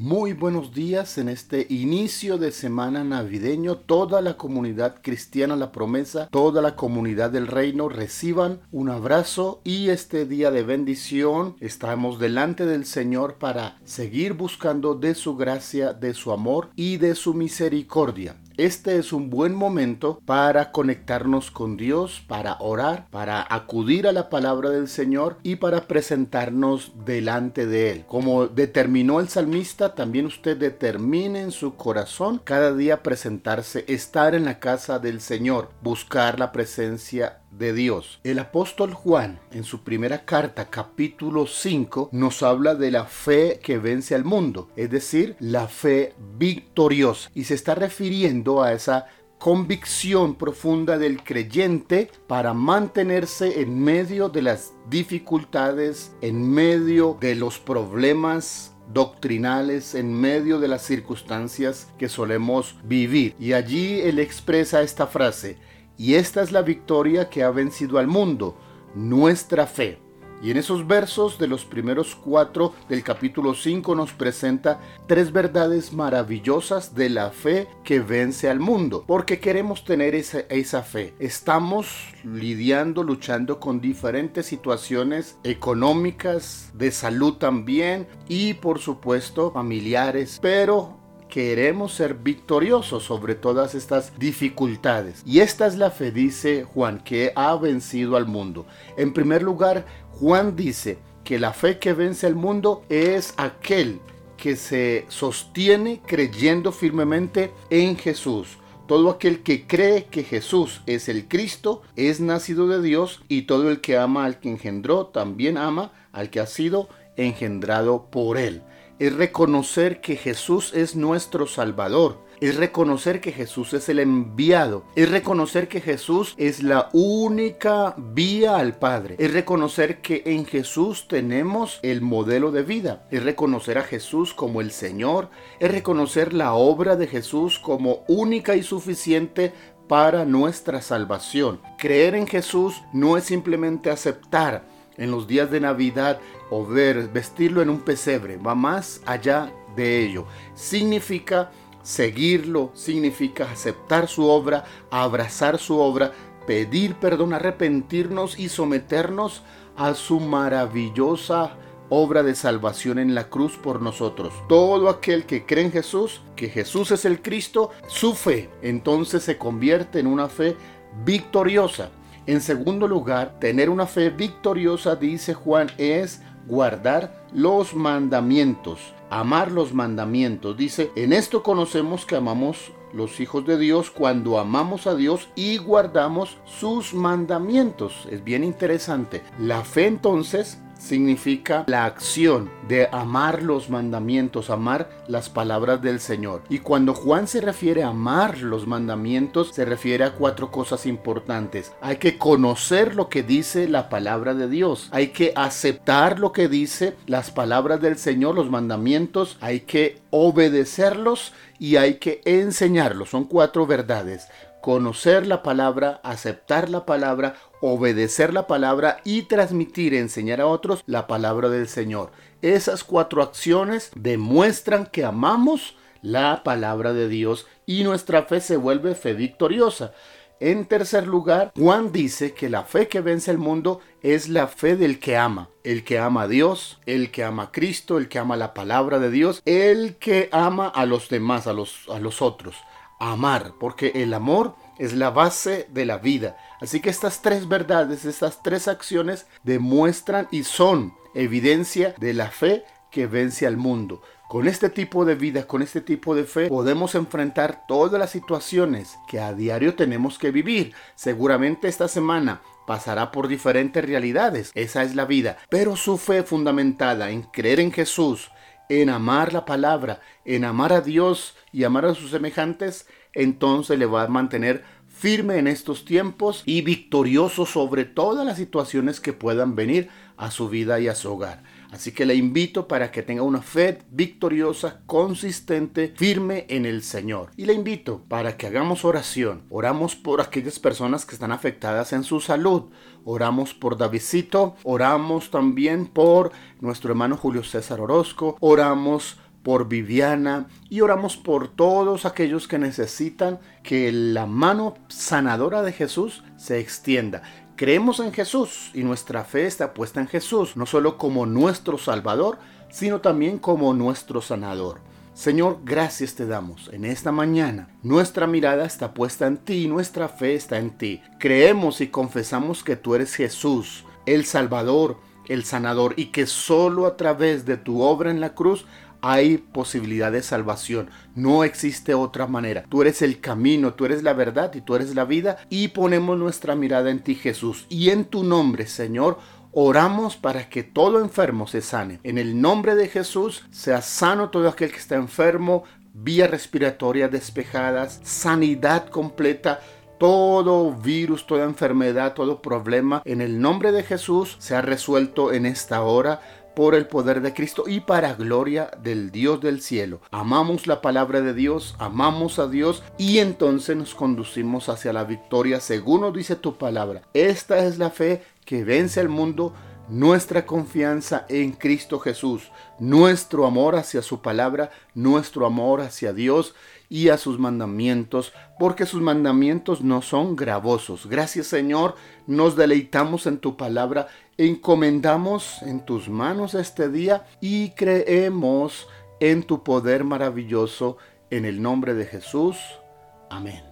Muy buenos días en este inicio de semana navideño. Toda la comunidad cristiana La Promesa, toda la comunidad del reino reciban un abrazo y este día de bendición estamos delante del Señor para seguir buscando de su gracia, de su amor y de su misericordia. Este es un buen momento para conectarnos con Dios, para orar, para acudir a la palabra del Señor y para presentarnos delante de Él. Como determinó el salmista, también usted determine en su corazón cada día presentarse, estar en la casa del Señor, buscar la presencia de Dios. El apóstol Juan, en su primera carta, capítulo 5, nos habla de la fe que vence al mundo, es decir, la fe victoriosa. Y se está refiriendo a esa convicción profunda del creyente para mantenerse en medio de las dificultades, en medio de los problemas doctrinales en medio de las circunstancias que solemos vivir. Y allí él expresa esta frase, y esta es la victoria que ha vencido al mundo, nuestra fe. Y en esos versos de los primeros cuatro del capítulo 5 nos presenta tres verdades maravillosas de la fe que vence al mundo. Porque queremos tener esa, esa fe. Estamos lidiando, luchando con diferentes situaciones económicas, de salud también y por supuesto familiares. Pero queremos ser victoriosos sobre todas estas dificultades. Y esta es la fe, dice Juan, que ha vencido al mundo. En primer lugar, Juan dice que la fe que vence al mundo es aquel que se sostiene creyendo firmemente en Jesús. Todo aquel que cree que Jesús es el Cristo es nacido de Dios y todo el que ama al que engendró también ama al que ha sido engendrado por él es reconocer que Jesús es nuestro Salvador, es reconocer que Jesús es el enviado, es reconocer que Jesús es la única vía al Padre, es reconocer que en Jesús tenemos el modelo de vida, es reconocer a Jesús como el Señor, es reconocer la obra de Jesús como única y suficiente para nuestra salvación. Creer en Jesús no es simplemente aceptar en los días de Navidad o ver, vestirlo en un pesebre, va más allá de ello. Significa seguirlo, significa aceptar su obra, abrazar su obra, pedir perdón, arrepentirnos y someternos a su maravillosa obra de salvación en la cruz por nosotros. Todo aquel que cree en Jesús, que Jesús es el Cristo, su fe entonces se convierte en una fe victoriosa. En segundo lugar, tener una fe victoriosa, dice Juan, es guardar los mandamientos, amar los mandamientos. Dice, en esto conocemos que amamos los hijos de Dios cuando amamos a Dios y guardamos sus mandamientos. Es bien interesante. La fe entonces significa la acción de amar los mandamientos, amar las palabras del Señor. Y cuando Juan se refiere a amar los mandamientos, se refiere a cuatro cosas importantes. Hay que conocer lo que dice la palabra de Dios. Hay que aceptar lo que dice las palabras del Señor, los mandamientos. Hay que obedecerlos y hay que enseñarlos. Son cuatro verdades conocer la palabra, aceptar la palabra, obedecer la palabra y transmitir, enseñar a otros la palabra del Señor. Esas cuatro acciones demuestran que amamos la palabra de Dios y nuestra fe se vuelve fe victoriosa. En tercer lugar, Juan dice que la fe que vence el mundo es la fe del que ama. El que ama a Dios, el que ama a Cristo, el que ama la palabra de Dios, el que ama a los demás, a los, a los otros amar, porque el amor es la base de la vida. Así que estas tres verdades, estas tres acciones demuestran y son evidencia de la fe que vence al mundo. Con este tipo de vida, con este tipo de fe, podemos enfrentar todas las situaciones que a diario tenemos que vivir. Seguramente esta semana pasará por diferentes realidades, esa es la vida, pero su fe fundamentada en creer en Jesús, en amar la palabra, en amar a Dios y amar a sus semejantes, entonces le va a mantener firme en estos tiempos y victorioso sobre todas las situaciones que puedan venir a su vida y a su hogar. Así que le invito para que tenga una fe victoriosa, consistente, firme en el Señor. Y le invito para que hagamos oración. Oramos por aquellas personas que están afectadas en su salud. Oramos por Davidcito. Oramos también por nuestro hermano Julio César Orozco. Oramos por Viviana y oramos por todos aquellos que necesitan que la mano sanadora de Jesús se extienda. Creemos en Jesús y nuestra fe está puesta en Jesús, no solo como nuestro Salvador, sino también como nuestro sanador. Señor, gracias te damos en esta mañana. Nuestra mirada está puesta en ti, nuestra fe está en ti. Creemos y confesamos que tú eres Jesús, el Salvador, el sanador, y que solo a través de tu obra en la cruz hay posibilidad de salvación. No existe otra manera. Tú eres el camino, tú eres la verdad y tú eres la vida. Y ponemos nuestra mirada en ti, Jesús. Y en tu nombre, Señor, Oramos para que todo enfermo se sane. En el nombre de Jesús, sea sano todo aquel que está enfermo, vías respiratorias despejadas, sanidad completa, todo virus, toda enfermedad, todo problema, en el nombre de Jesús, se ha resuelto en esta hora por el poder de Cristo y para gloria del Dios del cielo. Amamos la palabra de Dios, amamos a Dios y entonces nos conducimos hacia la victoria según nos dice tu palabra. Esta es la fe que vence al mundo, nuestra confianza en Cristo Jesús, nuestro amor hacia su palabra, nuestro amor hacia Dios y a sus mandamientos, porque sus mandamientos no son gravosos. Gracias Señor, nos deleitamos en tu palabra, encomendamos en tus manos este día y creemos en tu poder maravilloso, en el nombre de Jesús. Amén.